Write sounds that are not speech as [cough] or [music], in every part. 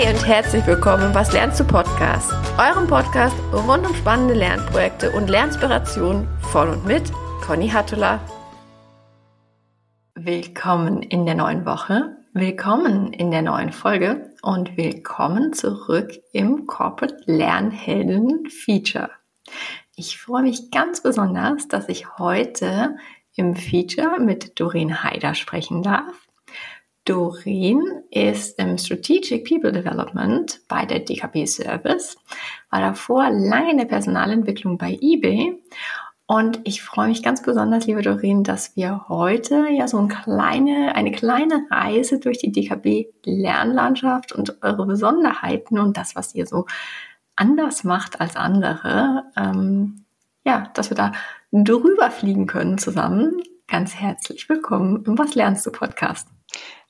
Hi und herzlich willkommen im Was lernst du Podcast, eurem Podcast rund um spannende Lernprojekte und Lernspirationen von und mit Conny Hattula. Willkommen in der neuen Woche, willkommen in der neuen Folge und willkommen zurück im Corporate Lernhelden Feature. Ich freue mich ganz besonders, dass ich heute im Feature mit Doreen Haider sprechen darf. Doreen ist im Strategic People Development bei der DKB Service, war davor lange in der Personalentwicklung bei eBay und ich freue mich ganz besonders, liebe Doreen, dass wir heute ja so eine kleine, eine kleine Reise durch die DKB Lernlandschaft und eure Besonderheiten und das, was ihr so anders macht als andere, ähm, ja, dass wir da drüber fliegen können zusammen. Ganz herzlich willkommen im Was lernst du Podcast.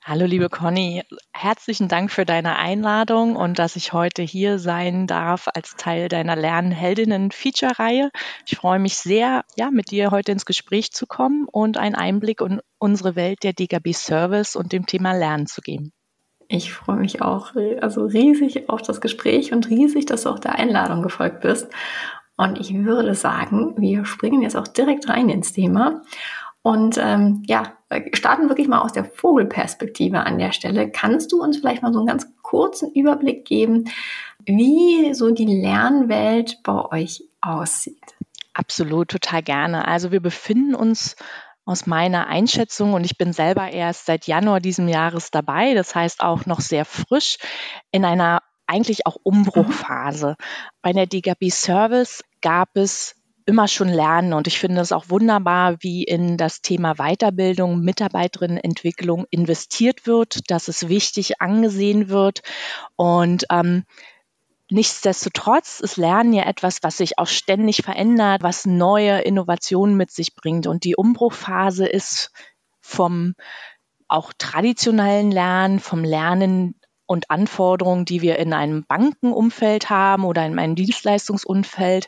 Hallo liebe Conny, herzlichen Dank für deine Einladung und dass ich heute hier sein darf als Teil deiner Lernheldinnen-Feature-Reihe. Ich freue mich sehr, ja, mit dir heute ins Gespräch zu kommen und einen Einblick in unsere Welt der DKB Service und dem Thema Lernen zu geben. Ich freue mich auch also riesig auf das Gespräch und riesig, dass du auch der Einladung gefolgt bist. Und ich würde sagen, wir springen jetzt auch direkt rein ins Thema. Und ähm, ja, starten wirklich mal aus der Vogelperspektive an der Stelle. Kannst du uns vielleicht mal so einen ganz kurzen Überblick geben, wie so die Lernwelt bei euch aussieht? Absolut, total gerne. Also wir befinden uns aus meiner Einschätzung, und ich bin selber erst seit Januar diesem Jahres dabei, das heißt auch noch sehr frisch, in einer eigentlich auch Umbruchphase. Mhm. Bei der DGB Service gab es immer schon lernen. Und ich finde es auch wunderbar, wie in das Thema Weiterbildung, Mitarbeiterinnenentwicklung investiert wird, dass es wichtig angesehen wird. Und ähm, Nichtsdestotrotz ist Lernen ja etwas, was sich auch ständig verändert, was neue Innovationen mit sich bringt. Und die Umbruchphase ist vom auch traditionellen Lernen, vom Lernen und Anforderungen, die wir in einem Bankenumfeld haben oder in einem Dienstleistungsumfeld,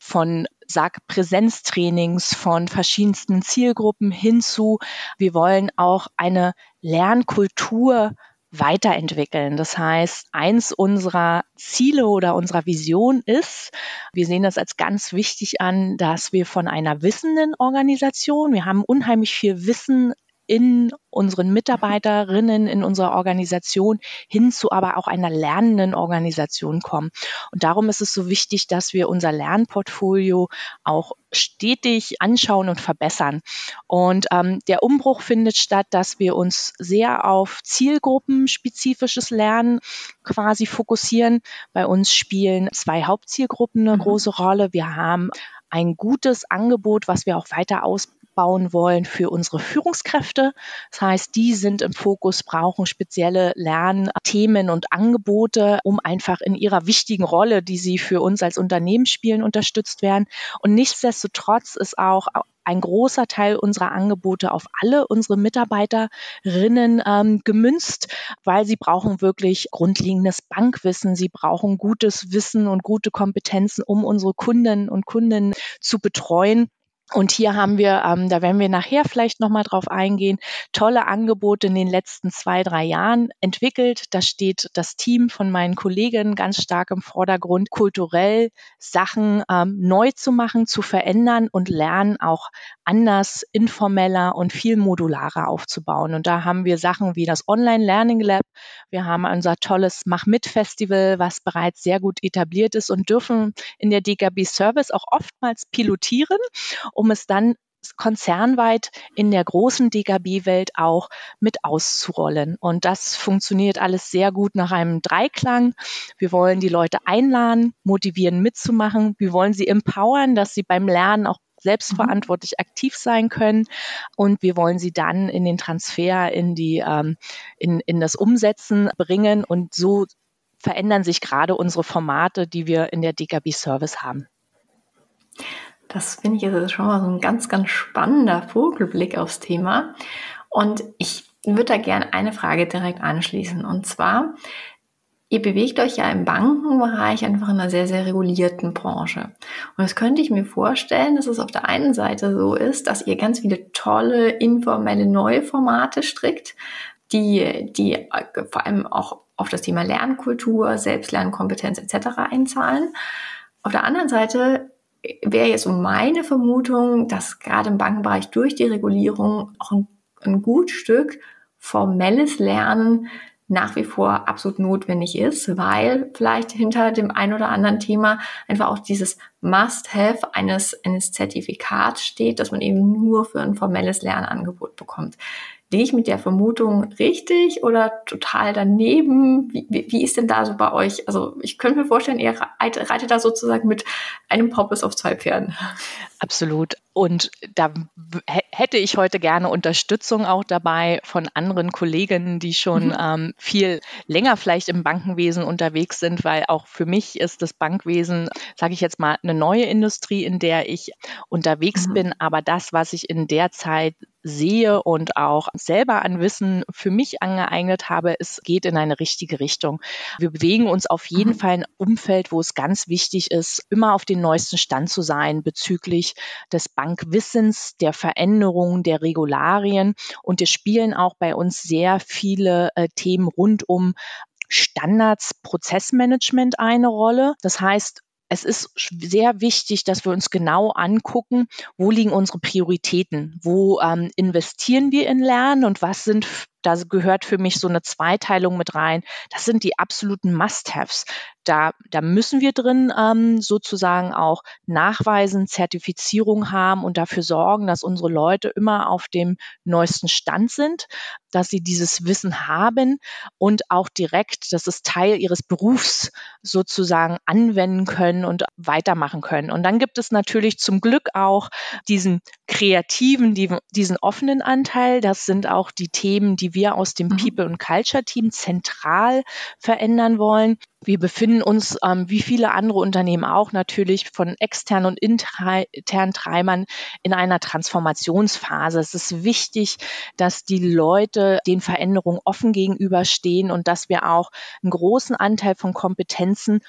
von sag Präsenztrainings von verschiedensten Zielgruppen hinzu. Wir wollen auch eine Lernkultur weiterentwickeln. Das heißt, eins unserer Ziele oder unserer Vision ist, wir sehen das als ganz wichtig an, dass wir von einer wissenden Organisation, wir haben unheimlich viel Wissen in unseren Mitarbeiterinnen, in unserer Organisation hin zu aber auch einer lernenden Organisation kommen. Und darum ist es so wichtig, dass wir unser Lernportfolio auch stetig anschauen und verbessern. Und ähm, der Umbruch findet statt, dass wir uns sehr auf zielgruppenspezifisches Lernen quasi fokussieren. Bei uns spielen zwei Hauptzielgruppen eine mhm. große Rolle. Wir haben ein gutes Angebot, was wir auch weiter ausbauen aufbauen wollen für unsere Führungskräfte. Das heißt, die sind im Fokus, brauchen spezielle Lernthemen und Angebote, um einfach in ihrer wichtigen Rolle, die sie für uns als Unternehmen spielen, unterstützt werden. Und nichtsdestotrotz ist auch ein großer Teil unserer Angebote auf alle unsere Mitarbeiterinnen ähm, gemünzt, weil sie brauchen wirklich grundlegendes Bankwissen, sie brauchen gutes Wissen und gute Kompetenzen, um unsere Kunden und Kundinnen zu betreuen. Und hier haben wir, ähm, da werden wir nachher vielleicht nochmal drauf eingehen, tolle Angebote in den letzten zwei, drei Jahren entwickelt. Da steht das Team von meinen Kolleginnen ganz stark im Vordergrund, kulturell Sachen ähm, neu zu machen, zu verändern und lernen auch anders, informeller und viel modularer aufzubauen. Und da haben wir Sachen wie das Online Learning Lab. Wir haben unser tolles Mach mit Festival, was bereits sehr gut etabliert ist und dürfen in der DKB Service auch oftmals pilotieren um es dann konzernweit in der großen DKB-Welt auch mit auszurollen. Und das funktioniert alles sehr gut nach einem Dreiklang. Wir wollen die Leute einladen, motivieren mitzumachen. Wir wollen sie empowern, dass sie beim Lernen auch selbstverantwortlich mhm. aktiv sein können. Und wir wollen sie dann in den Transfer, in die, ähm, in, in das Umsetzen bringen. Und so verändern sich gerade unsere Formate, die wir in der DKB Service haben. Das finde ich jetzt schon mal so ein ganz, ganz spannender Vogelblick aufs Thema. Und ich würde da gerne eine Frage direkt anschließen. Und zwar, ihr bewegt euch ja im Bankenbereich einfach in einer sehr, sehr regulierten Branche. Und das könnte ich mir vorstellen, dass es auf der einen Seite so ist, dass ihr ganz viele tolle, informelle neue Formate strickt, die, die vor allem auch auf das Thema Lernkultur, Selbstlernkompetenz etc. einzahlen. Auf der anderen Seite wäre jetzt so meine Vermutung, dass gerade im Bankenbereich durch die Regulierung auch ein, ein gut Stück formelles Lernen nach wie vor absolut notwendig ist, weil vielleicht hinter dem ein oder anderen Thema einfach auch dieses Must-Have eines, eines Zertifikats steht, dass man eben nur für ein formelles Lernangebot bekommt. Liege ich mit der Vermutung richtig oder total daneben? Wie, wie, ist denn da so bei euch? Also ich könnte mir vorstellen, ihr reitet da sozusagen mit einem Poppes auf zwei Pferden. Absolut. Und da hätte ich heute gerne Unterstützung auch dabei von anderen Kolleginnen, die schon mhm. ähm, viel länger vielleicht im Bankenwesen unterwegs sind, weil auch für mich ist das Bankwesen, sage ich jetzt mal, eine neue Industrie, in der ich unterwegs mhm. bin. Aber das, was ich in der Zeit sehe und auch selber an Wissen für mich angeeignet habe, es geht in eine richtige Richtung. Wir bewegen uns auf jeden mhm. Fall in ein Umfeld, wo es ganz wichtig ist, immer auf den neuesten Stand zu sein bezüglich des Bankwissens, der Veränderungen, der Regularien. Und es spielen auch bei uns sehr viele äh, Themen rund um Standards, Prozessmanagement eine Rolle. Das heißt, es ist sehr wichtig, dass wir uns genau angucken, wo liegen unsere Prioritäten, wo ähm, investieren wir in Lernen und was sind da gehört für mich so eine Zweiteilung mit rein. Das sind die absoluten Must-Haves. Da, da müssen wir drin ähm, sozusagen auch nachweisen, Zertifizierung haben und dafür sorgen, dass unsere Leute immer auf dem neuesten Stand sind, dass sie dieses Wissen haben und auch direkt, dass es Teil ihres Berufs sozusagen anwenden können und weitermachen können. Und dann gibt es natürlich zum Glück auch diesen kreativen, diesen offenen Anteil. Das sind auch die Themen, die wir aus dem mhm. People und Culture Team zentral verändern wollen. Wir befinden uns, ähm, wie viele andere Unternehmen auch, natürlich von externen und internen Treibern in einer Transformationsphase. Es ist wichtig, dass die Leute den Veränderungen offen gegenüberstehen und dass wir auch einen großen Anteil von Kompetenzen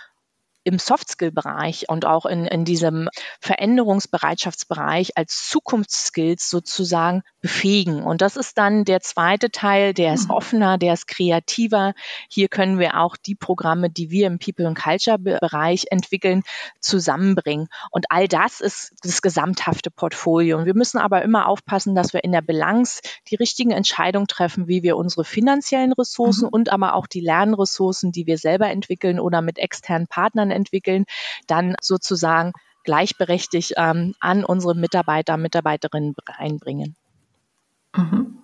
im Soft-Skill-Bereich und auch in, in diesem Veränderungsbereitschaftsbereich als Zukunftsskills sozusagen befähigen. Und das ist dann der zweite Teil, der ist mhm. offener, der ist kreativer. Hier können wir auch die Programme, die wir im People and Culture Bereich entwickeln, zusammenbringen. Und all das ist das gesamthafte Portfolio. Und wir müssen aber immer aufpassen, dass wir in der Balance die richtigen Entscheidungen treffen, wie wir unsere finanziellen Ressourcen mhm. und aber auch die Lernressourcen, die wir selber entwickeln oder mit externen Partnern entwickeln, dann sozusagen gleichberechtigt ähm, an unsere Mitarbeiter, Mitarbeiterinnen einbringen. Mhm.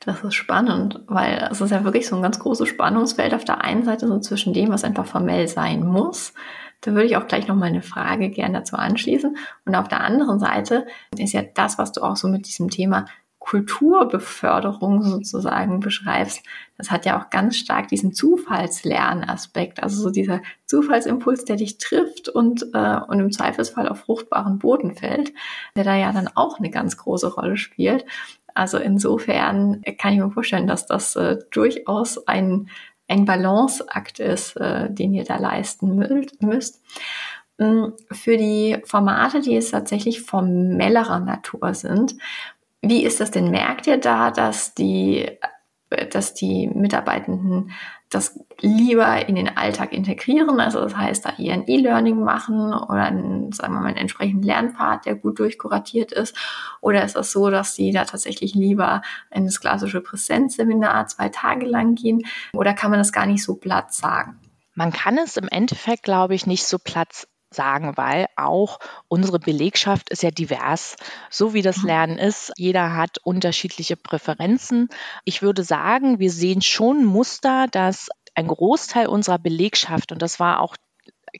Das ist spannend, weil es ist ja wirklich so ein ganz großes Spannungsfeld auf der einen Seite so zwischen dem, was einfach formell sein muss. Da würde ich auch gleich noch mal eine Frage gerne dazu anschließen. Und auf der anderen Seite ist ja das, was du auch so mit diesem Thema Kulturbeförderung sozusagen beschreibst, das hat ja auch ganz stark diesen Zufallslernaspekt, also so dieser Zufallsimpuls, der dich trifft und, äh, und im Zweifelsfall auf fruchtbaren Boden fällt, der da ja dann auch eine ganz große Rolle spielt. Also insofern kann ich mir vorstellen, dass das äh, durchaus ein, ein Balanceakt ist, äh, den ihr da leisten müsst. Mm, für die Formate, die jetzt tatsächlich formellerer Natur sind, wie ist das denn? Merkt ihr da, dass die, dass die Mitarbeitenden das lieber in den Alltag integrieren? Also das heißt, da eher ein E-Learning machen oder einen, sagen wir mal, einen entsprechenden Lernpfad, der gut durchkuratiert ist? Oder ist das so, dass sie da tatsächlich lieber in das klassische Präsenzseminar zwei Tage lang gehen? Oder kann man das gar nicht so platt sagen? Man kann es im Endeffekt, glaube ich, nicht so platt sagen, weil auch unsere Belegschaft ist ja divers. So wie das mhm. Lernen ist, jeder hat unterschiedliche Präferenzen. Ich würde sagen, wir sehen schon Muster, dass ein Großteil unserer Belegschaft, und das war auch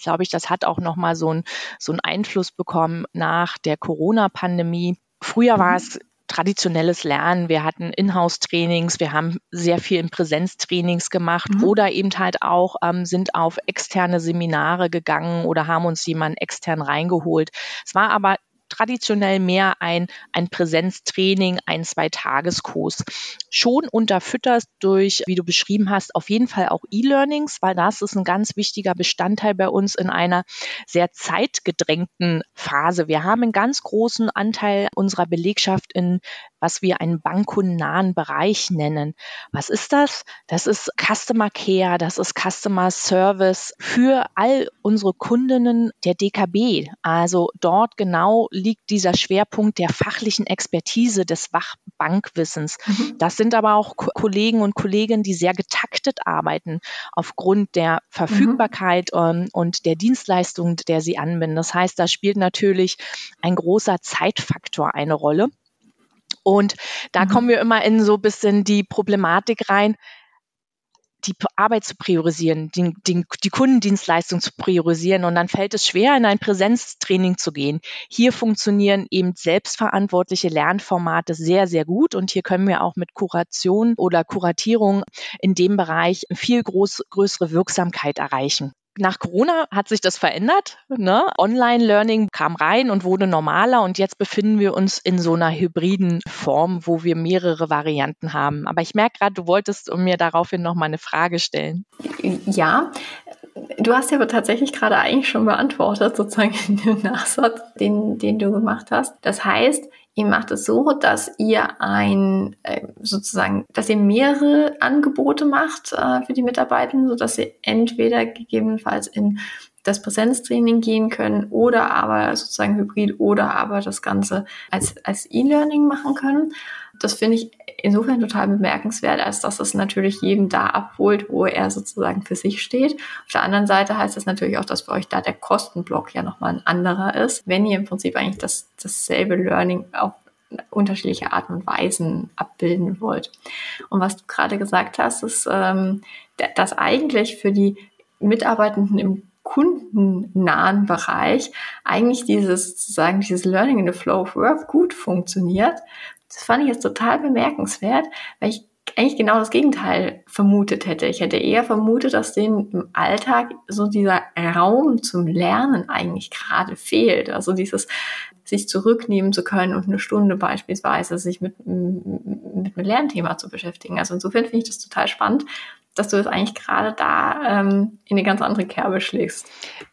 glaube ich, das hat auch nochmal so, ein, so einen Einfluss bekommen nach der Corona-Pandemie. Früher war mhm. es traditionelles Lernen. Wir hatten Inhouse-Trainings, wir haben sehr viel in Präsenztrainings gemacht mhm. oder eben halt auch ähm, sind auf externe Seminare gegangen oder haben uns jemanden extern reingeholt. Es war aber traditionell mehr ein, ein Präsenztraining, ein Zwei-Tageskurs. Schon unterfüttert durch, wie du beschrieben hast, auf jeden Fall auch E-Learnings, weil das ist ein ganz wichtiger Bestandteil bei uns in einer sehr zeitgedrängten Phase. Wir haben einen ganz großen Anteil unserer Belegschaft in was wir einen bankkundennahen Bereich nennen. Was ist das? Das ist Customer Care, das ist Customer Service für all unsere Kundinnen der DKB. Also dort genau liegt dieser Schwerpunkt der fachlichen Expertise des Wachbankwissens. Mhm. Das sind aber auch Kollegen und Kolleginnen, die sehr getaktet arbeiten aufgrund der Verfügbarkeit mhm. und der Dienstleistung, der sie anwenden. Das heißt, da spielt natürlich ein großer Zeitfaktor eine Rolle. Und da mhm. kommen wir immer in so ein bisschen die Problematik rein, die Arbeit zu priorisieren, die, die, die, Kundendienstleistung zu priorisieren. Und dann fällt es schwer, in ein Präsenztraining zu gehen. Hier funktionieren eben selbstverantwortliche Lernformate sehr, sehr gut. Und hier können wir auch mit Kuration oder Kuratierung in dem Bereich viel groß, größere Wirksamkeit erreichen nach Corona hat sich das verändert. Ne? Online-Learning kam rein und wurde normaler und jetzt befinden wir uns in so einer hybriden Form, wo wir mehrere Varianten haben. Aber ich merke gerade, du wolltest mir daraufhin noch mal eine Frage stellen. Ja, du hast ja aber tatsächlich gerade eigentlich schon beantwortet, sozusagen in dem Nachsatz, den, den du gemacht hast. Das heißt, Ihr macht es so, dass ihr ein äh, sozusagen, dass ihr mehrere Angebote macht äh, für die Mitarbeitenden, so dass sie entweder gegebenenfalls in das Präsenztraining gehen können oder aber sozusagen Hybrid oder aber das Ganze als, als E-Learning machen können. Das finde ich insofern total bemerkenswert, als dass es natürlich jeden da abholt, wo er sozusagen für sich steht. Auf der anderen Seite heißt es natürlich auch, dass für euch da der Kostenblock ja nochmal ein anderer ist, wenn ihr im Prinzip eigentlich das, dasselbe Learning auf unterschiedliche Arten und Weisen abbilden wollt. Und was du gerade gesagt hast, ist, ähm, dass eigentlich für die Mitarbeitenden im kundennahen Bereich eigentlich dieses sozusagen dieses Learning in the Flow of Work gut funktioniert, das fand ich jetzt total bemerkenswert, weil ich eigentlich genau das Gegenteil vermutet hätte. Ich hätte eher vermutet, dass denen im Alltag so dieser Raum zum Lernen eigentlich gerade fehlt. Also dieses sich zurücknehmen zu können und eine Stunde beispielsweise sich mit, mit einem Lernthema zu beschäftigen. Also insofern finde ich das total spannend, dass du es eigentlich gerade da ähm, in eine ganz andere Kerbe schlägst.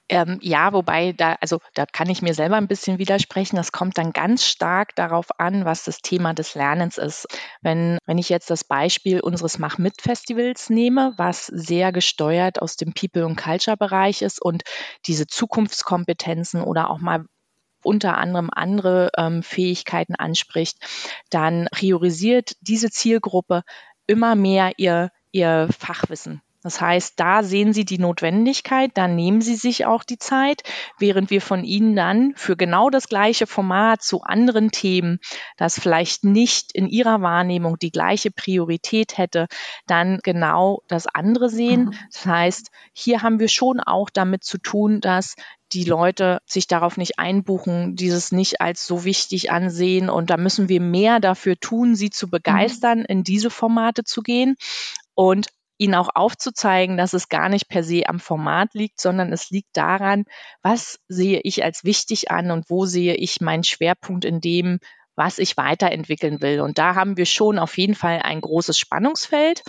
Ähm, ja, wobei da, also da kann ich mir selber ein bisschen widersprechen. Das kommt dann ganz stark darauf an, was das Thema des Lernens ist. Wenn, wenn ich jetzt das Beispiel unseres Mach-Mit-Festivals nehme, was sehr gesteuert aus dem People- und Culture-Bereich ist und diese Zukunftskompetenzen oder auch mal unter anderem andere ähm, Fähigkeiten anspricht, dann priorisiert diese Zielgruppe immer mehr ihr ihr Fachwissen. Das heißt, da sehen Sie die Notwendigkeit, da nehmen Sie sich auch die Zeit, während wir von Ihnen dann für genau das gleiche Format zu anderen Themen, das vielleicht nicht in Ihrer Wahrnehmung die gleiche Priorität hätte, dann genau das andere sehen. Mhm. Das heißt, hier haben wir schon auch damit zu tun, dass die Leute sich darauf nicht einbuchen, dieses nicht als so wichtig ansehen. Und da müssen wir mehr dafür tun, sie zu begeistern, mhm. in diese Formate zu gehen und ihnen auch aufzuzeigen, dass es gar nicht per se am Format liegt, sondern es liegt daran, was sehe ich als wichtig an und wo sehe ich meinen Schwerpunkt in dem, was ich weiterentwickeln will. Und da haben wir schon auf jeden Fall ein großes Spannungsfeld,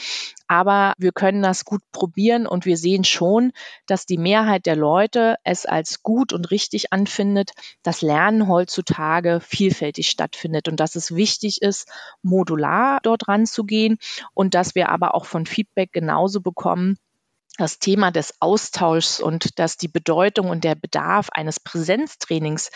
aber wir können das gut probieren und wir sehen schon, dass die Mehrheit der Leute es als gut und richtig anfindet, dass Lernen heutzutage vielfältig stattfindet und dass es wichtig ist, modular dort ranzugehen und dass wir aber auch von Feedback genauso bekommen, das Thema des Austauschs und dass die Bedeutung und der Bedarf eines Präsenztrainings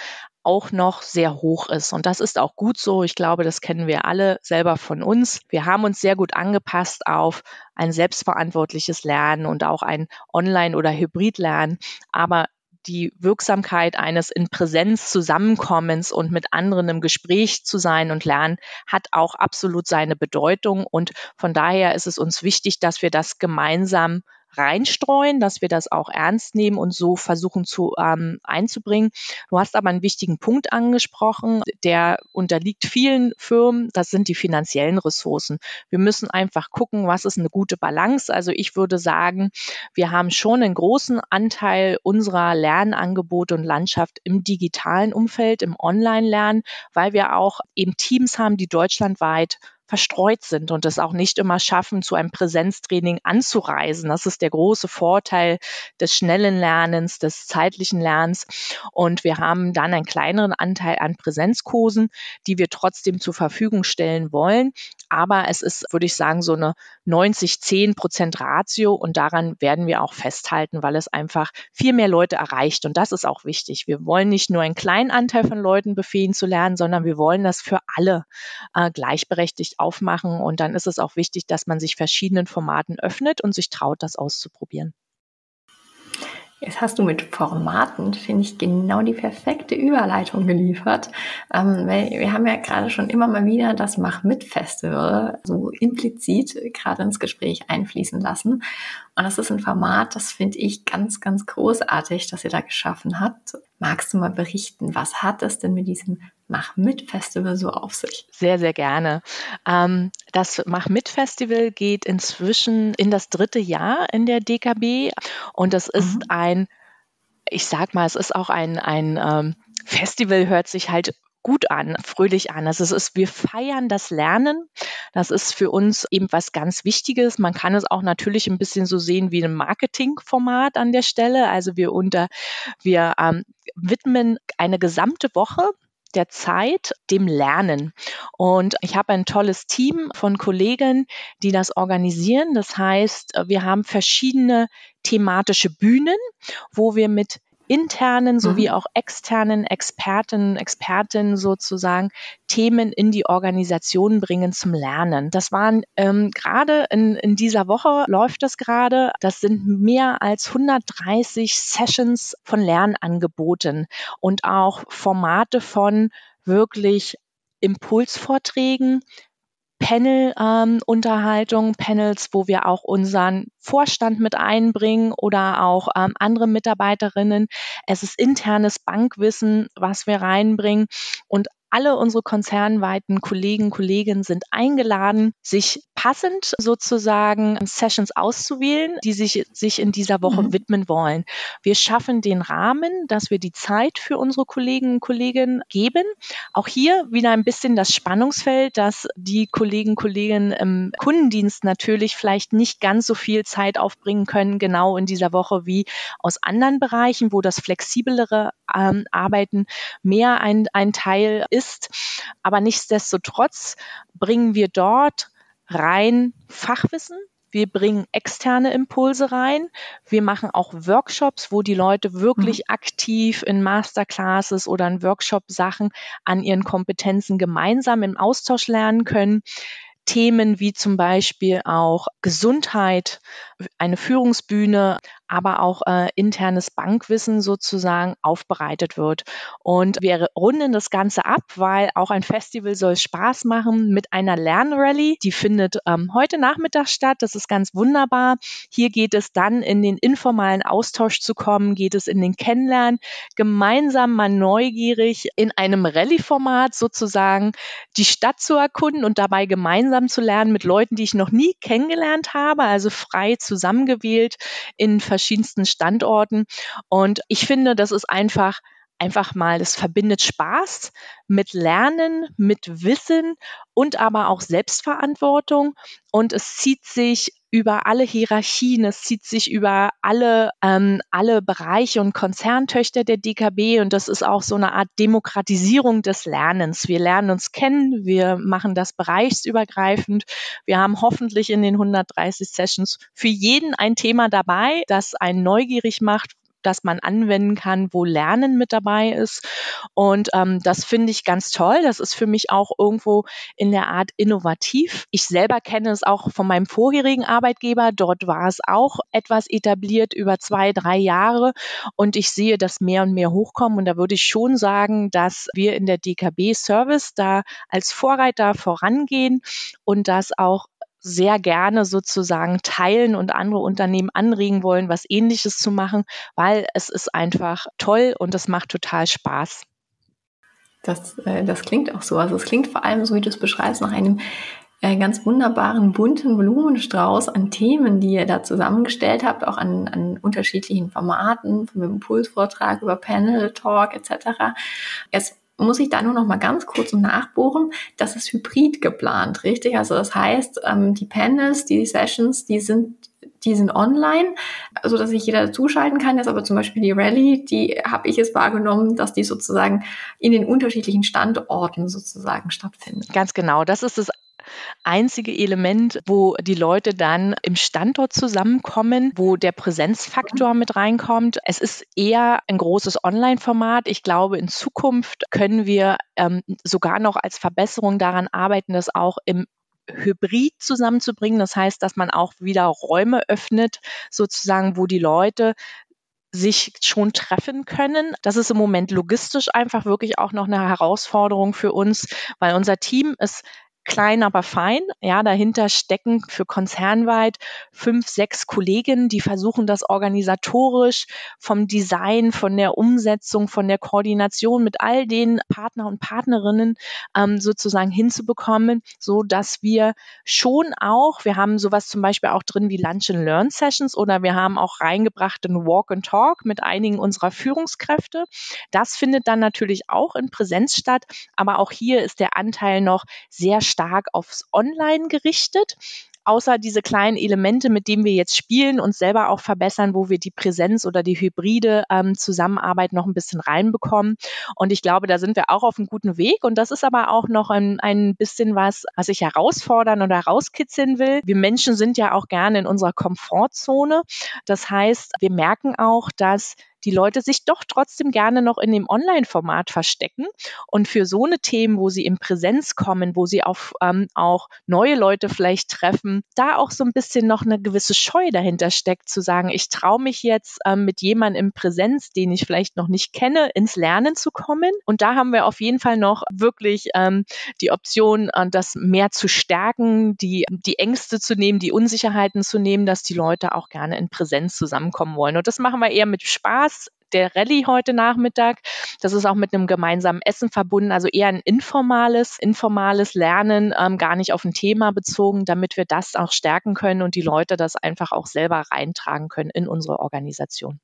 auch noch sehr hoch ist. Und das ist auch gut so. Ich glaube, das kennen wir alle selber von uns. Wir haben uns sehr gut angepasst auf ein selbstverantwortliches Lernen und auch ein Online- oder Hybridlernen. Aber die Wirksamkeit eines in Präsenz Zusammenkommens und mit anderen im Gespräch zu sein und lernen, hat auch absolut seine Bedeutung. Und von daher ist es uns wichtig, dass wir das gemeinsam reinstreuen, dass wir das auch ernst nehmen und so versuchen zu ähm, einzubringen. Du hast aber einen wichtigen Punkt angesprochen, der unterliegt vielen Firmen. Das sind die finanziellen Ressourcen. Wir müssen einfach gucken, was ist eine gute Balance. Also ich würde sagen, wir haben schon einen großen Anteil unserer Lernangebote und Landschaft im digitalen Umfeld, im Online-Lernen, weil wir auch eben Teams haben, die deutschlandweit verstreut sind und es auch nicht immer schaffen, zu einem Präsenztraining anzureisen. Das ist der große Vorteil des schnellen Lernens, des zeitlichen Lernens. Und wir haben dann einen kleineren Anteil an Präsenzkursen, die wir trotzdem zur Verfügung stellen wollen. Aber es ist, würde ich sagen, so eine 90-10 Prozent Ratio und daran werden wir auch festhalten, weil es einfach viel mehr Leute erreicht. Und das ist auch wichtig. Wir wollen nicht nur einen kleinen Anteil von Leuten befähigen zu lernen, sondern wir wollen das für alle äh, gleichberechtigt aufmachen. Und dann ist es auch wichtig, dass man sich verschiedenen Formaten öffnet und sich traut, das auszuprobieren. Jetzt hast du mit Formaten, finde ich, genau die perfekte Überleitung geliefert. Ähm, wir haben ja gerade schon immer mal wieder das Mach-Mit-Festival so implizit gerade ins Gespräch einfließen lassen. Und das ist ein Format, das finde ich ganz, ganz großartig, dass ihr da geschaffen habt. Magst du mal berichten, was hat es denn mit diesem Mach-Mit-Festival so auf sich? Sehr, sehr gerne. Ähm, das Mach-Mit-Festival geht inzwischen in das dritte Jahr in der DKB und das ist mhm. ein, ich sag mal, es ist auch ein, ein ähm, Festival, hört sich halt gut an, fröhlich an. Also es ist, wir feiern das Lernen. Das ist für uns eben was ganz Wichtiges. Man kann es auch natürlich ein bisschen so sehen wie ein Marketingformat an der Stelle. Also wir unter, wir ähm, widmen eine gesamte Woche der Zeit dem Lernen. Und ich habe ein tolles Team von Kollegen, die das organisieren. Das heißt, wir haben verschiedene thematische Bühnen, wo wir mit internen sowie mhm. auch externen Experten, Expertinnen sozusagen Themen in die Organisation bringen zum Lernen. Das waren ähm, gerade in, in dieser Woche läuft das gerade. Das sind mehr als 130 Sessions von Lernangeboten und auch Formate von wirklich Impulsvorträgen, Panel-Unterhaltung, ähm, Panels, wo wir auch unseren Vorstand mit einbringen oder auch ähm, andere Mitarbeiterinnen. Es ist internes Bankwissen, was wir reinbringen und alle unsere konzernweiten Kollegen, Kolleginnen sind eingeladen, sich passend sozusagen Sessions auszuwählen, die sich, sich in dieser Woche mhm. widmen wollen. Wir schaffen den Rahmen, dass wir die Zeit für unsere Kollegen und Kolleginnen geben. Auch hier wieder ein bisschen das Spannungsfeld, dass die Kollegen, Kolleginnen im Kundendienst natürlich vielleicht nicht ganz so viel Zeit aufbringen können, genau in dieser Woche wie aus anderen Bereichen, wo das flexiblere ähm, Arbeiten mehr ein, ein Teil ist. Aber nichtsdestotrotz bringen wir dort rein Fachwissen, wir bringen externe Impulse rein. Wir machen auch Workshops, wo die Leute wirklich mhm. aktiv in Masterclasses oder in Workshop-Sachen an ihren Kompetenzen gemeinsam im Austausch lernen können. Themen wie zum Beispiel auch Gesundheit, eine Führungsbühne, aber auch äh, internes Bankwissen sozusagen aufbereitet wird. Und wir runden das Ganze ab, weil auch ein Festival soll Spaß machen mit einer Lernrally. Die findet ähm, heute Nachmittag statt. Das ist ganz wunderbar. Hier geht es dann in den informalen Austausch zu kommen, geht es in den Kennenlernen, gemeinsam mal neugierig in einem Rallye-Format sozusagen die Stadt zu erkunden und dabei gemeinsam zu lernen mit Leuten, die ich noch nie kennengelernt habe, also frei zusammengewählt in verschiedenen verschiedensten Standorten. Und ich finde, das ist einfach einfach mal, das verbindet Spaß mit Lernen, mit Wissen und aber auch Selbstverantwortung. Und es zieht sich über alle Hierarchien, es zieht sich über alle, ähm, alle Bereiche und Konzerntöchter der DKB und das ist auch so eine Art Demokratisierung des Lernens. Wir lernen uns kennen, wir machen das bereichsübergreifend. Wir haben hoffentlich in den 130 Sessions für jeden ein Thema dabei, das einen neugierig macht, das man anwenden kann, wo Lernen mit dabei ist. Und ähm, das finde ich ganz toll. Das ist für mich auch irgendwo in der Art innovativ. Ich selber kenne es auch von meinem vorherigen Arbeitgeber. Dort war es auch etwas etabliert über zwei, drei Jahre. Und ich sehe das mehr und mehr hochkommen. Und da würde ich schon sagen, dass wir in der DKB Service da als Vorreiter vorangehen und das auch sehr gerne sozusagen teilen und andere Unternehmen anregen wollen, was ähnliches zu machen, weil es ist einfach toll und es macht total Spaß. Das, äh, das klingt auch so. Also es klingt vor allem, so wie du es beschreibst, nach einem äh, ganz wunderbaren, bunten Blumenstrauß an Themen, die ihr da zusammengestellt habt, auch an, an unterschiedlichen Formaten, vom Impulsvortrag über Panel Talk etc. Jetzt muss ich da nur noch mal ganz kurz nachbohren, das ist hybrid geplant, richtig? Also das heißt, ähm, die Panels, die Sessions, die sind die sind online, so dass sich jeder dazuschalten kann. Jetzt aber zum Beispiel die Rallye, die habe ich es wahrgenommen, dass die sozusagen in den unterschiedlichen Standorten sozusagen stattfindet. Ganz genau. Das ist das einzige Element, wo die Leute dann im Standort zusammenkommen, wo der Präsenzfaktor mit reinkommt. Es ist eher ein großes Online-Format. Ich glaube, in Zukunft können wir ähm, sogar noch als Verbesserung daran arbeiten, das auch im Hybrid zusammenzubringen. Das heißt, dass man auch wieder Räume öffnet, sozusagen, wo die Leute sich schon treffen können. Das ist im Moment logistisch einfach wirklich auch noch eine Herausforderung für uns, weil unser Team ist klein, aber fein. Ja, dahinter stecken für konzernweit fünf, sechs Kolleginnen, die versuchen das organisatorisch vom Design, von der Umsetzung, von der Koordination mit all den Partner und Partnerinnen ähm, sozusagen hinzubekommen, so dass wir schon auch, wir haben sowas zum Beispiel auch drin wie Lunch and Learn Sessions oder wir haben auch reingebracht ein Walk and Talk mit einigen unserer Führungskräfte. Das findet dann natürlich auch in Präsenz statt, aber auch hier ist der Anteil noch sehr stark stark aufs Online gerichtet außer diese kleinen Elemente, mit denen wir jetzt spielen, uns selber auch verbessern, wo wir die Präsenz oder die hybride ähm, Zusammenarbeit noch ein bisschen reinbekommen. Und ich glaube, da sind wir auch auf einem guten Weg. Und das ist aber auch noch ein, ein bisschen was, was ich herausfordern oder rauskitzeln will. Wir Menschen sind ja auch gerne in unserer Komfortzone. Das heißt, wir merken auch, dass die Leute sich doch trotzdem gerne noch in dem Online-Format verstecken. Und für so eine Themen, wo sie in Präsenz kommen, wo sie auf ähm, auch neue Leute vielleicht treffen, da auch so ein bisschen noch eine gewisse Scheu dahinter steckt, zu sagen, ich traue mich jetzt ähm, mit jemandem in Präsenz, den ich vielleicht noch nicht kenne, ins Lernen zu kommen. Und da haben wir auf jeden Fall noch wirklich ähm, die Option, äh, das mehr zu stärken, die, die Ängste zu nehmen, die Unsicherheiten zu nehmen, dass die Leute auch gerne in Präsenz zusammenkommen wollen. Und das machen wir eher mit Spaß der Rallye heute Nachmittag. Das ist auch mit einem gemeinsamen Essen verbunden, also eher ein informales, informales Lernen, ähm, gar nicht auf ein Thema bezogen, damit wir das auch stärken können und die Leute das einfach auch selber reintragen können in unsere Organisation.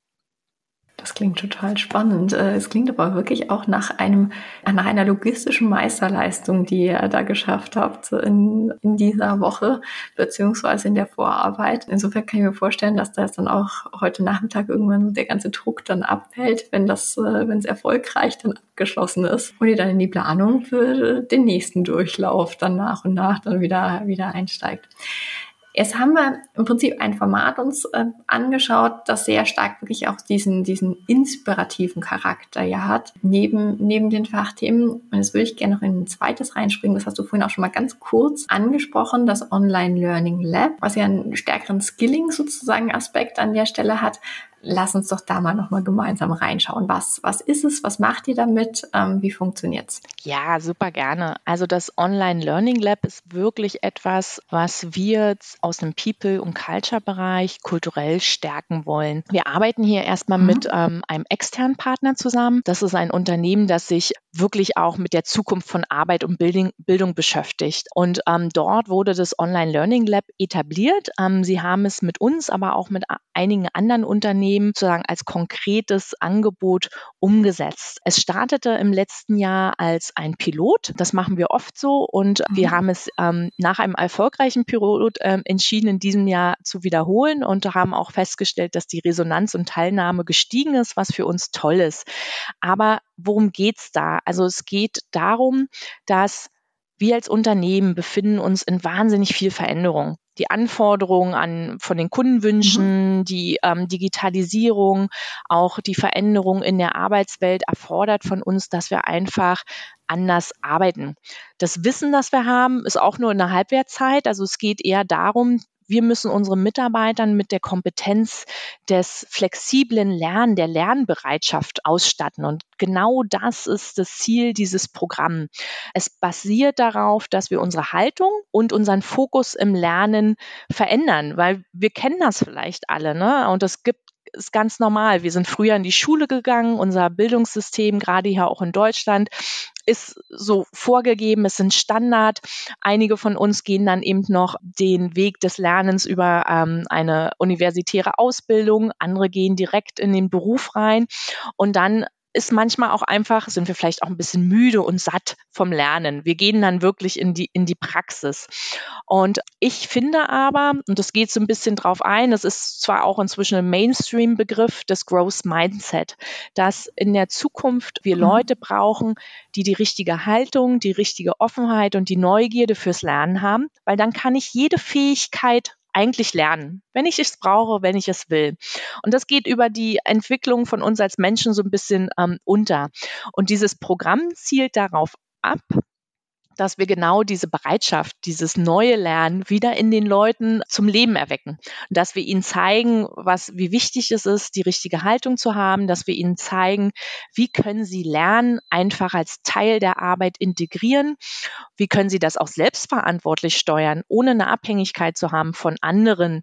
Das klingt total spannend. Äh, es klingt aber wirklich auch nach einem, nach einer logistischen Meisterleistung, die ihr da geschafft habt in, in dieser Woche, beziehungsweise in der Vorarbeit. Insofern kann ich mir vorstellen, dass da dann auch heute Nachmittag irgendwann der ganze Druck dann abfällt, wenn das, äh, wenn es erfolgreich dann abgeschlossen ist und ihr dann in die Planung für den nächsten Durchlauf dann nach und nach dann wieder, wieder einsteigt. Jetzt haben wir im Prinzip ein Format uns äh, angeschaut, das sehr stark wirklich auch diesen, diesen inspirativen Charakter ja hat, neben, neben den Fachthemen. Und jetzt würde ich gerne noch in ein zweites reinspringen. Das hast du vorhin auch schon mal ganz kurz angesprochen, das Online Learning Lab, was ja einen stärkeren Skilling sozusagen Aspekt an der Stelle hat lass uns doch da mal nochmal gemeinsam reinschauen. Was, was ist es? Was macht ihr damit? Ähm, wie funktioniert's? Ja, super gerne. Also das Online Learning Lab ist wirklich etwas, was wir aus dem People- und Culture-Bereich kulturell stärken wollen. Wir arbeiten hier erstmal mhm. mit ähm, einem externen Partner zusammen. Das ist ein Unternehmen, das sich wirklich auch mit der Zukunft von Arbeit und Bildung, Bildung beschäftigt. Und ähm, dort wurde das Online Learning Lab etabliert. Ähm, sie haben es mit uns, aber auch mit einigen anderen Unternehmen Unternehmen sozusagen als konkretes Angebot umgesetzt. Es startete im letzten Jahr als ein Pilot. Das machen wir oft so und mhm. wir haben es ähm, nach einem erfolgreichen Pilot ähm, entschieden, in diesem Jahr zu wiederholen und haben auch festgestellt, dass die Resonanz und Teilnahme gestiegen ist, was für uns toll ist. Aber worum geht's da? Also es geht darum, dass wir als Unternehmen befinden uns in wahnsinnig viel Veränderung die Anforderungen an von den Kundenwünschen, mhm. die ähm, Digitalisierung, auch die Veränderung in der Arbeitswelt erfordert von uns, dass wir einfach anders arbeiten. Das Wissen, das wir haben, ist auch nur in der Halbwertzeit. Also es geht eher darum, wir müssen unsere Mitarbeitern mit der Kompetenz des flexiblen Lernen, der Lernbereitschaft ausstatten. Und genau das ist das Ziel dieses Programms. Es basiert darauf, dass wir unsere Haltung und unseren Fokus im Lernen verändern, weil wir kennen das vielleicht alle, ne? Und es gibt ist ganz normal. Wir sind früher in die Schule gegangen. Unser Bildungssystem, gerade hier auch in Deutschland, ist so vorgegeben, es sind Standard. Einige von uns gehen dann eben noch den Weg des Lernens über ähm, eine universitäre Ausbildung, andere gehen direkt in den Beruf rein und dann ist manchmal auch einfach, sind wir vielleicht auch ein bisschen müde und satt vom Lernen. Wir gehen dann wirklich in die, in die Praxis. Und ich finde aber, und das geht so ein bisschen drauf ein, das ist zwar auch inzwischen ein Mainstream-Begriff des Growth Mindset, dass in der Zukunft wir mhm. Leute brauchen, die die richtige Haltung, die richtige Offenheit und die Neugierde fürs Lernen haben, weil dann kann ich jede Fähigkeit eigentlich lernen, wenn ich es brauche, wenn ich es will. Und das geht über die Entwicklung von uns als Menschen so ein bisschen ähm, unter. Und dieses Programm zielt darauf ab, dass wir genau diese Bereitschaft, dieses neue Lernen wieder in den Leuten zum Leben erwecken. Und dass wir ihnen zeigen, was, wie wichtig es ist, die richtige Haltung zu haben, dass wir ihnen zeigen, wie können sie Lernen einfach als Teil der Arbeit integrieren, wie können sie das auch selbstverantwortlich steuern, ohne eine Abhängigkeit zu haben von anderen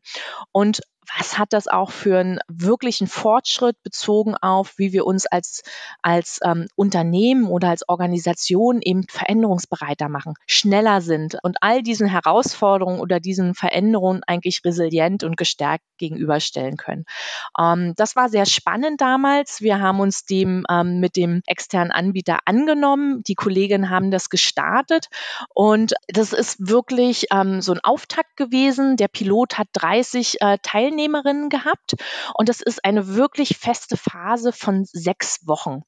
und was hat das auch für einen wirklichen Fortschritt bezogen auf, wie wir uns als, als ähm, Unternehmen oder als Organisation eben veränderungsbereiter machen, schneller sind und all diesen Herausforderungen oder diesen Veränderungen eigentlich resilient und gestärkt gegenüberstellen können. Ähm, das war sehr spannend damals. Wir haben uns dem ähm, mit dem externen Anbieter angenommen. Die Kolleginnen haben das gestartet und das ist wirklich ähm, so ein Auftakt gewesen. Der Pilot hat 30 äh, Teilnehmer Teilnehmerinnen gehabt und das ist eine wirklich feste Phase von sechs Wochen.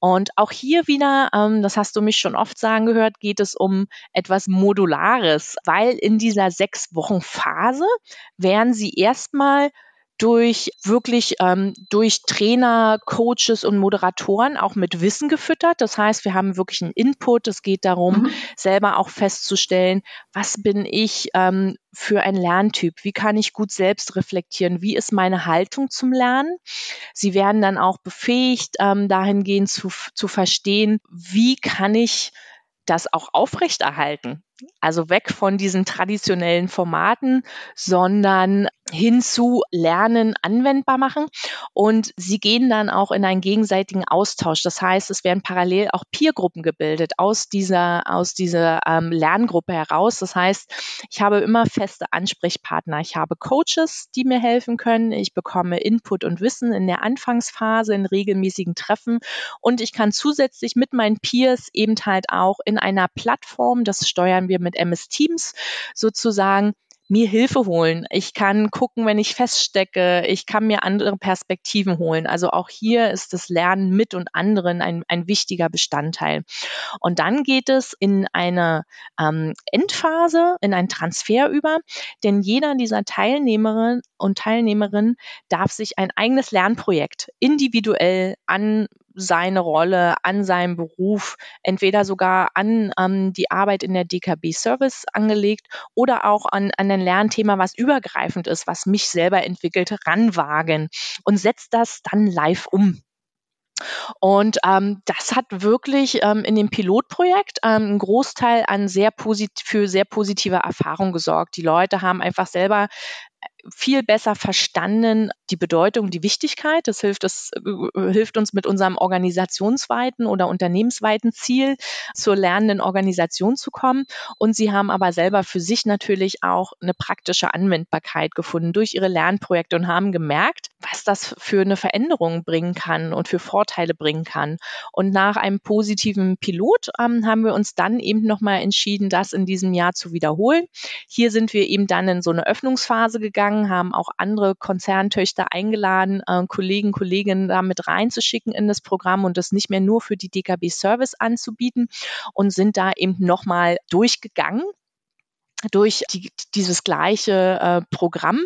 Und auch hier wieder, ähm, das hast du mich schon oft sagen gehört, geht es um etwas Modulares, weil in dieser sechs Wochen Phase werden sie erstmal durch wirklich ähm, durch Trainer, Coaches und Moderatoren auch mit Wissen gefüttert. Das heißt, wir haben wirklich einen Input. Es geht darum, mhm. selber auch festzustellen, was bin ich ähm, für ein Lerntyp? Wie kann ich gut selbst reflektieren? Wie ist meine Haltung zum Lernen? Sie werden dann auch befähigt, ähm, dahingehend zu, zu verstehen, wie kann ich das auch aufrechterhalten. Also weg von diesen traditionellen Formaten, sondern hin zu Lernen anwendbar machen. Und sie gehen dann auch in einen gegenseitigen Austausch. Das heißt, es werden parallel auch Peergruppen gebildet aus dieser, aus dieser ähm, Lerngruppe heraus. Das heißt, ich habe immer feste Ansprechpartner. Ich habe Coaches, die mir helfen können. Ich bekomme Input und Wissen in der Anfangsphase, in regelmäßigen Treffen. Und ich kann zusätzlich mit meinen Peers eben halt auch in einer Plattform, das steuern wir mit MS Teams sozusagen mir Hilfe holen. Ich kann gucken, wenn ich feststecke. Ich kann mir andere Perspektiven holen. Also auch hier ist das Lernen mit und anderen ein, ein wichtiger Bestandteil. Und dann geht es in eine ähm, Endphase, in einen Transfer über, denn jeder dieser Teilnehmerinnen und Teilnehmerinnen darf sich ein eigenes Lernprojekt individuell an seine Rolle, an seinem Beruf, entweder sogar an ähm, die Arbeit in der DKB Service angelegt oder auch an, an ein Lernthema, was übergreifend ist, was mich selber entwickelt, ranwagen und setzt das dann live um. Und ähm, das hat wirklich ähm, in dem Pilotprojekt ähm, einen Großteil an sehr für sehr positive Erfahrungen gesorgt. Die Leute haben einfach selber viel besser verstanden die Bedeutung, die Wichtigkeit. Das hilft, das äh, hilft uns mit unserem organisationsweiten oder unternehmensweiten Ziel zur lernenden Organisation zu kommen. Und sie haben aber selber für sich natürlich auch eine praktische Anwendbarkeit gefunden durch ihre Lernprojekte und haben gemerkt, was das für eine Veränderung bringen kann und für Vorteile bringen kann. Und nach einem positiven Pilot ähm, haben wir uns dann eben nochmal entschieden, das in diesem Jahr zu wiederholen. Hier sind wir eben dann in so eine Öffnungsphase gegangen haben auch andere Konzerntöchter eingeladen, äh, Kollegen, Kolleginnen da mit reinzuschicken in das Programm und das nicht mehr nur für die DKB Service anzubieten und sind da eben nochmal durchgegangen durch die, dieses gleiche äh, Programm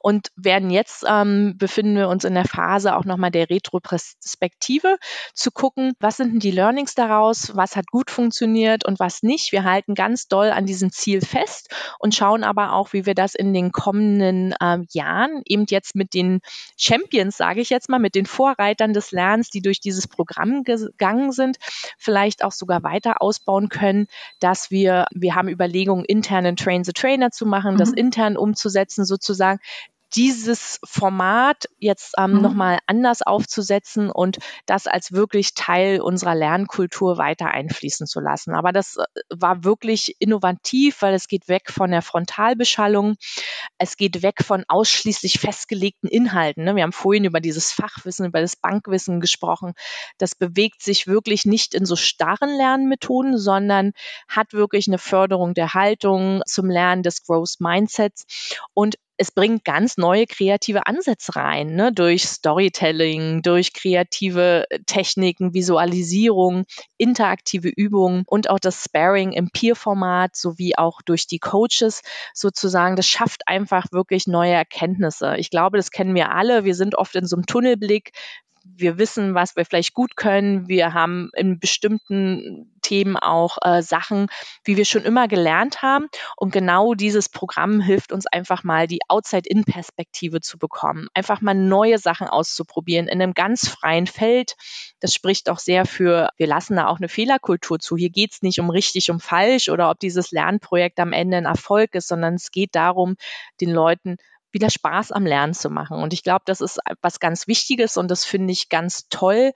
und werden jetzt ähm, befinden wir uns in der Phase auch nochmal der Retroperspektive zu gucken, was sind denn die Learnings daraus, was hat gut funktioniert und was nicht. Wir halten ganz doll an diesem Ziel fest und schauen aber auch, wie wir das in den kommenden ähm, Jahren eben jetzt mit den Champions, sage ich jetzt mal, mit den Vorreitern des Lernens, die durch dieses Programm gegangen sind, vielleicht auch sogar weiter ausbauen können, dass wir, wir haben Überlegungen internen Train the Trainer zu machen, mhm. das intern umzusetzen sozusagen dieses Format jetzt ähm, mhm. nochmal anders aufzusetzen und das als wirklich Teil unserer Lernkultur weiter einfließen zu lassen. Aber das äh, war wirklich innovativ, weil es geht weg von der Frontalbeschallung, es geht weg von ausschließlich festgelegten Inhalten. Ne? Wir haben vorhin über dieses Fachwissen, über das Bankwissen gesprochen. Das bewegt sich wirklich nicht in so starren Lernmethoden, sondern hat wirklich eine Förderung der Haltung zum Lernen des Growth Mindsets und es bringt ganz neue kreative Ansätze rein, ne? durch Storytelling, durch kreative äh, Techniken, Visualisierung, interaktive Übungen und auch das Sparring im Peer-Format sowie auch durch die Coaches sozusagen. Das schafft einfach wirklich neue Erkenntnisse. Ich glaube, das kennen wir alle. Wir sind oft in so einem Tunnelblick wir wissen, was wir vielleicht gut können. Wir haben in bestimmten Themen auch äh, Sachen, wie wir schon immer gelernt haben. Und genau dieses Programm hilft uns einfach mal, die Outside-In-Perspektive zu bekommen. Einfach mal neue Sachen auszuprobieren in einem ganz freien Feld. Das spricht auch sehr für, wir lassen da auch eine Fehlerkultur zu. Hier geht es nicht um richtig, um falsch oder ob dieses Lernprojekt am Ende ein Erfolg ist, sondern es geht darum, den Leuten wieder Spaß am Lernen zu machen. Und ich glaube, das ist was ganz Wichtiges und das finde ich ganz toll,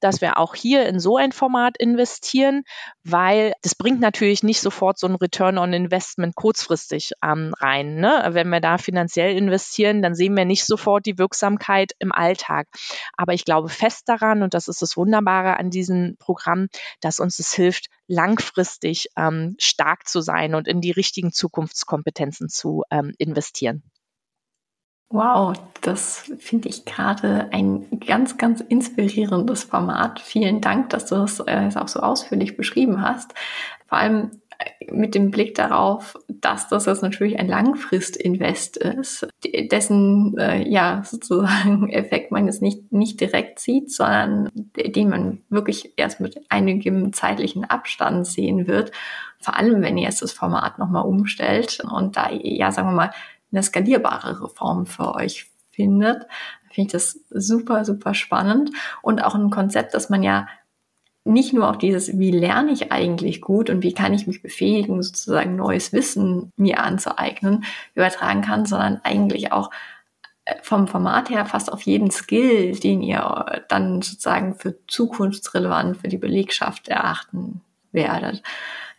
dass wir auch hier in so ein Format investieren, weil das bringt natürlich nicht sofort so ein Return on Investment kurzfristig ähm, rein. Ne? Wenn wir da finanziell investieren, dann sehen wir nicht sofort die Wirksamkeit im Alltag. Aber ich glaube fest daran, und das ist das Wunderbare an diesem Programm, dass uns es hilft, langfristig ähm, stark zu sein und in die richtigen Zukunftskompetenzen zu ähm, investieren. Wow, das finde ich gerade ein ganz, ganz inspirierendes Format. Vielen Dank, dass du das äh, auch so ausführlich beschrieben hast. Vor allem äh, mit dem Blick darauf, dass das jetzt natürlich ein Langfristinvest ist, dessen äh, ja sozusagen [laughs] Effekt man jetzt nicht nicht direkt sieht, sondern den man wirklich erst mit einigem zeitlichen Abstand sehen wird. Vor allem, wenn ihr jetzt das Format nochmal umstellt und da ja sagen wir mal eine skalierbare Reform für euch findet. Finde ich das super, super spannend und auch ein Konzept, dass man ja nicht nur auf dieses, wie lerne ich eigentlich gut und wie kann ich mich befähigen, sozusagen neues Wissen mir anzueignen, übertragen kann, sondern eigentlich auch äh, vom Format her fast auf jeden Skill, den ihr dann sozusagen für zukunftsrelevant für die Belegschaft erachten werdet.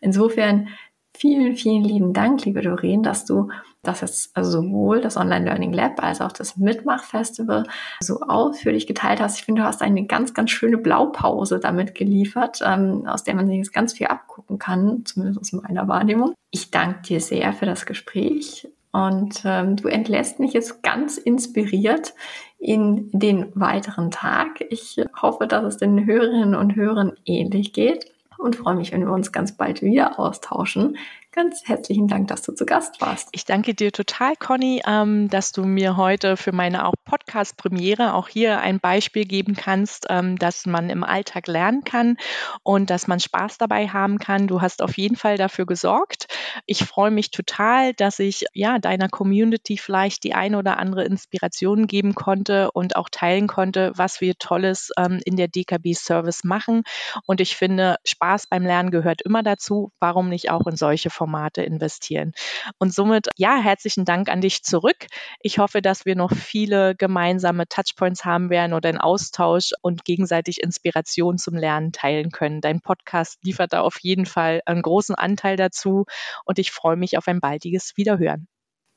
Insofern vielen, vielen lieben Dank, liebe Doreen, dass du das jetzt also sowohl das Online Learning Lab als auch das Mitmach-Festival so ausführlich geteilt hast. Ich finde, du hast eine ganz, ganz schöne Blaupause damit geliefert, ähm, aus der man sich jetzt ganz viel abgucken kann, zumindest aus meiner Wahrnehmung. Ich danke dir sehr für das Gespräch und ähm, du entlässt mich jetzt ganz inspiriert in den weiteren Tag. Ich hoffe, dass es den Hörerinnen und Hörern ähnlich geht und freue mich, wenn wir uns ganz bald wieder austauschen. Ganz herzlichen Dank, dass du zu Gast warst. Ich danke dir total, Conny, ähm, dass du mir heute für meine auch Podcast-Premiere auch hier ein Beispiel geben kannst, ähm, dass man im Alltag lernen kann und dass man Spaß dabei haben kann. Du hast auf jeden Fall dafür gesorgt. Ich freue mich total, dass ich ja deiner Community vielleicht die eine oder andere Inspiration geben konnte und auch teilen konnte, was wir Tolles ähm, in der DKB Service machen. Und ich finde, Spaß beim Lernen gehört immer dazu. Warum nicht auch in solche Formate? Formate investieren. Und somit, ja, herzlichen Dank an dich zurück. Ich hoffe, dass wir noch viele gemeinsame Touchpoints haben werden oder einen Austausch und gegenseitig Inspiration zum Lernen teilen können. Dein Podcast liefert da auf jeden Fall einen großen Anteil dazu und ich freue mich auf ein baldiges Wiederhören.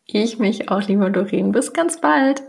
Ich mich auch, lieber Doreen. Bis ganz bald.